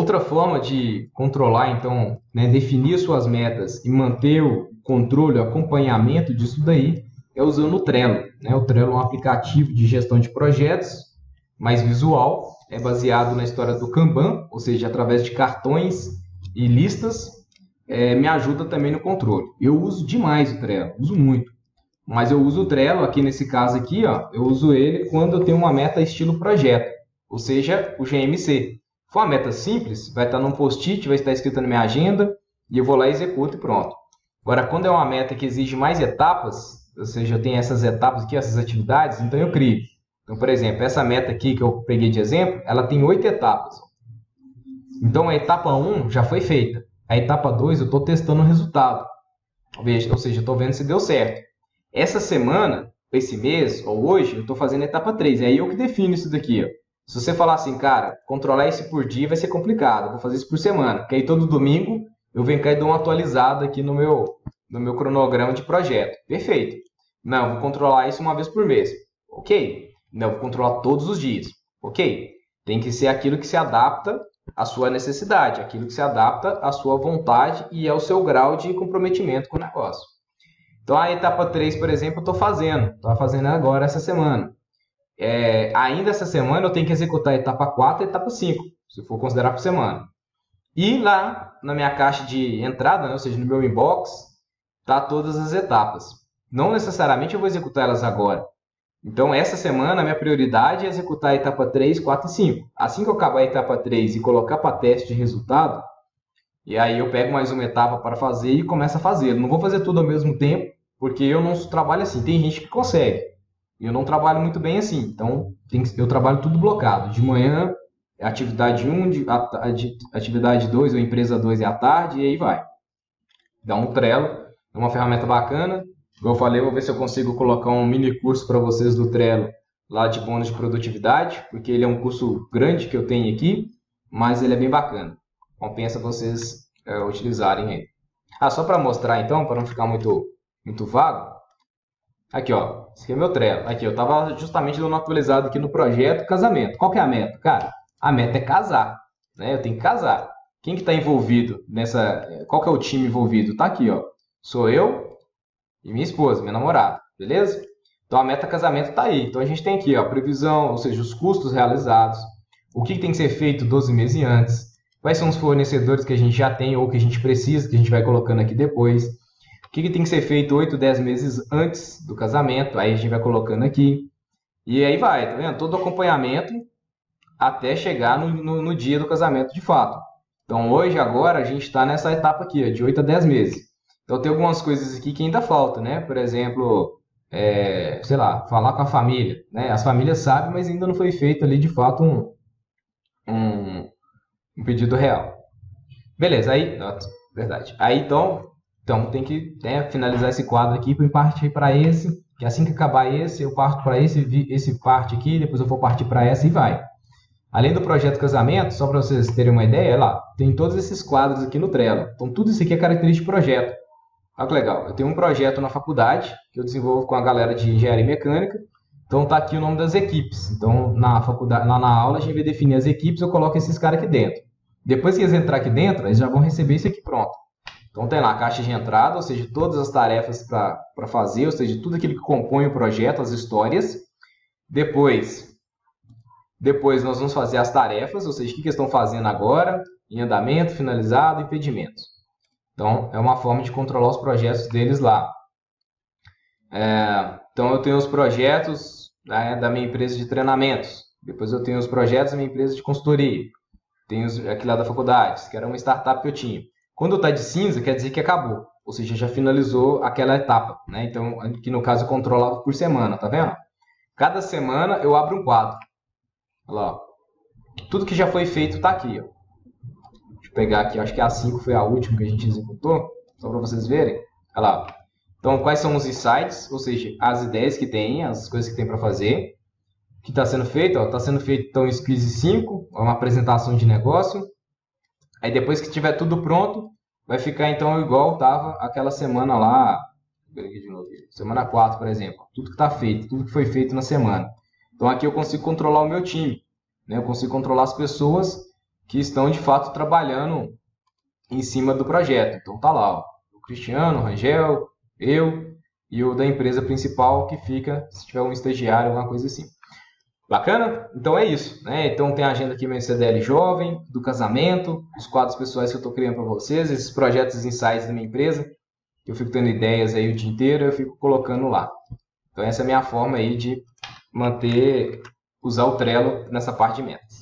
Outra forma de controlar, então, né, definir suas metas e manter o controle, o acompanhamento disso daí, é usando o Trello. Né? O Trello é um aplicativo de gestão de projetos mais visual, é baseado na história do Kanban, ou seja, através de cartões e listas, é, me ajuda também no controle. Eu uso demais o Trello, uso muito. Mas eu uso o Trello, aqui nesse caso aqui, ó, eu uso ele quando eu tenho uma meta estilo projeto, ou seja, o GMC. For uma meta simples, vai estar num post-it, vai estar escrito na minha agenda, e eu vou lá e executo e pronto. Agora, quando é uma meta que exige mais etapas, ou seja, eu tenho essas etapas aqui, essas atividades, então eu crio. Então, por exemplo, essa meta aqui que eu peguei de exemplo, ela tem oito etapas. Então, a etapa 1 já foi feita. A etapa 2 eu estou testando o resultado. Ou seja, estou vendo se deu certo. Essa semana, esse mês ou hoje, eu estou fazendo a etapa 3. É eu que defino isso daqui. Ó. Se você falar assim, cara, controlar isso por dia vai ser complicado. Vou fazer isso por semana. Porque aí todo domingo eu venho cá e dou uma atualizada aqui no meu, no meu cronograma de projeto. Perfeito. Não, vou controlar isso uma vez por mês. Ok. Não, vou controlar todos os dias. Ok. Tem que ser aquilo que se adapta à sua necessidade, aquilo que se adapta à sua vontade e ao seu grau de comprometimento com o negócio. Então, a etapa 3, por exemplo, eu estou fazendo. Estou fazendo agora essa semana. É, ainda essa semana eu tenho que executar a etapa 4 e a etapa 5, se for considerar por semana. E lá na minha caixa de entrada, né, ou seja, no meu inbox, tá todas as etapas. Não necessariamente eu vou executar elas agora. Então, essa semana, a minha prioridade é executar a etapa 3, 4 e 5. Assim que eu acabar a etapa 3 e colocar para teste de resultado, e aí eu pego mais uma etapa para fazer e começo a fazer. Não vou fazer tudo ao mesmo tempo, porque eu não trabalho assim. Tem gente que consegue. Eu não trabalho muito bem assim. Então, eu trabalho tudo blocado. De manhã, atividade 1, de, atividade 2 ou empresa 2 é à tarde, e aí vai. Dá um Trello, é uma ferramenta bacana. Como eu falei, vou ver se eu consigo colocar um mini curso para vocês do Trello lá de bônus de produtividade, porque ele é um curso grande que eu tenho aqui, mas ele é bem bacana. Compensa vocês é, utilizarem ele. Ah, só para mostrar então, para não ficar muito, muito vago, aqui ó, esse aqui é meu Trello. Aqui, eu estava justamente dando atualizado aqui no projeto casamento. Qual que é a meta? Cara, a meta é casar, né? Eu tenho que casar. Quem que está envolvido nessa... Qual que é o time envolvido? Tá aqui, ó. Sou eu, e minha esposa, minha namorada, beleza? Então a meta casamento está aí. Então a gente tem aqui ó, previsão, ou seja, os custos realizados, o que, tem que ser feito 12 meses antes, quais são os fornecedores que a gente já tem ou que a gente precisa, que a gente vai colocando aqui depois, o que, que tem que ser feito 8, 10 meses antes do casamento, aí a gente vai colocando aqui. E aí vai, tá vendo? Todo acompanhamento até chegar no, no, no dia do casamento de fato. Então hoje, agora, a gente está nessa etapa aqui, ó, de 8 a 10 meses. Então tem algumas coisas aqui que ainda faltam, né? Por exemplo, é, sei lá, falar com a família. Né? As famílias sabem, mas ainda não foi feito ali de fato um, um, um pedido real. Beleza, aí, verdade. Aí então, então tem que né, finalizar esse quadro aqui para partir para esse, que assim que acabar esse, eu parto para esse, esse parte aqui, depois eu vou partir para essa e vai. Além do projeto casamento, só para vocês terem uma ideia, lá, tem todos esses quadros aqui no Trello. Então tudo isso aqui é característica de projeto. Olha que legal. Eu tenho um projeto na faculdade que eu desenvolvo com a galera de engenharia mecânica. Então tá aqui o nome das equipes. Então na faculdade, lá na aula a gente vai definir as equipes, eu coloco esses caras aqui dentro. Depois que eles entrar aqui dentro, eles já vão receber isso aqui pronto. Então tem lá a caixa de entrada, ou seja, todas as tarefas para fazer, ou seja, tudo aquilo que compõe o projeto, as histórias. Depois, depois nós vamos fazer as tarefas, ou seja, o que, que estão fazendo agora, em andamento, finalizado, impedimentos. Então, é uma forma de controlar os projetos deles lá. É, então, eu tenho os projetos né, da minha empresa de treinamentos. Depois eu tenho os projetos da minha empresa de consultoria. Tenho aqui lá da faculdade, que era uma startup que eu tinha. Quando está de cinza, quer dizer que acabou. Ou seja, já finalizou aquela etapa. Né? Então, que no caso eu controlava por semana, tá vendo? Cada semana eu abro um quadro. Olha lá. Tudo que já foi feito está aqui. Ó eu pegar aqui, acho que a 5 foi a última que a gente executou, só para vocês verem. Olha lá. Então, quais são os insights, ou seja, as ideias que tem, as coisas que tem para fazer. O que está sendo feito? Está sendo feito então o Squeeze 5, uma apresentação de negócio. Aí depois que tiver tudo pronto, vai ficar então igual estava aquela semana lá, semana 4, por exemplo. Tudo que está feito, tudo que foi feito na semana. Então aqui eu consigo controlar o meu time. Né? Eu consigo controlar as pessoas que estão de fato trabalhando em cima do projeto. Então tá lá, ó, o Cristiano, o Rangel, eu e o da empresa principal que fica, se tiver um estagiário, alguma coisa assim. Bacana? Então é isso. Né? Então tem a agenda aqui meu CDL jovem, do casamento, os quadros pessoais que eu estou criando para vocês, esses projetos insights da minha empresa, que eu fico tendo ideias aí o dia inteiro, eu fico colocando lá. Então essa é a minha forma aí de manter, usar o Trello nessa parte de metas.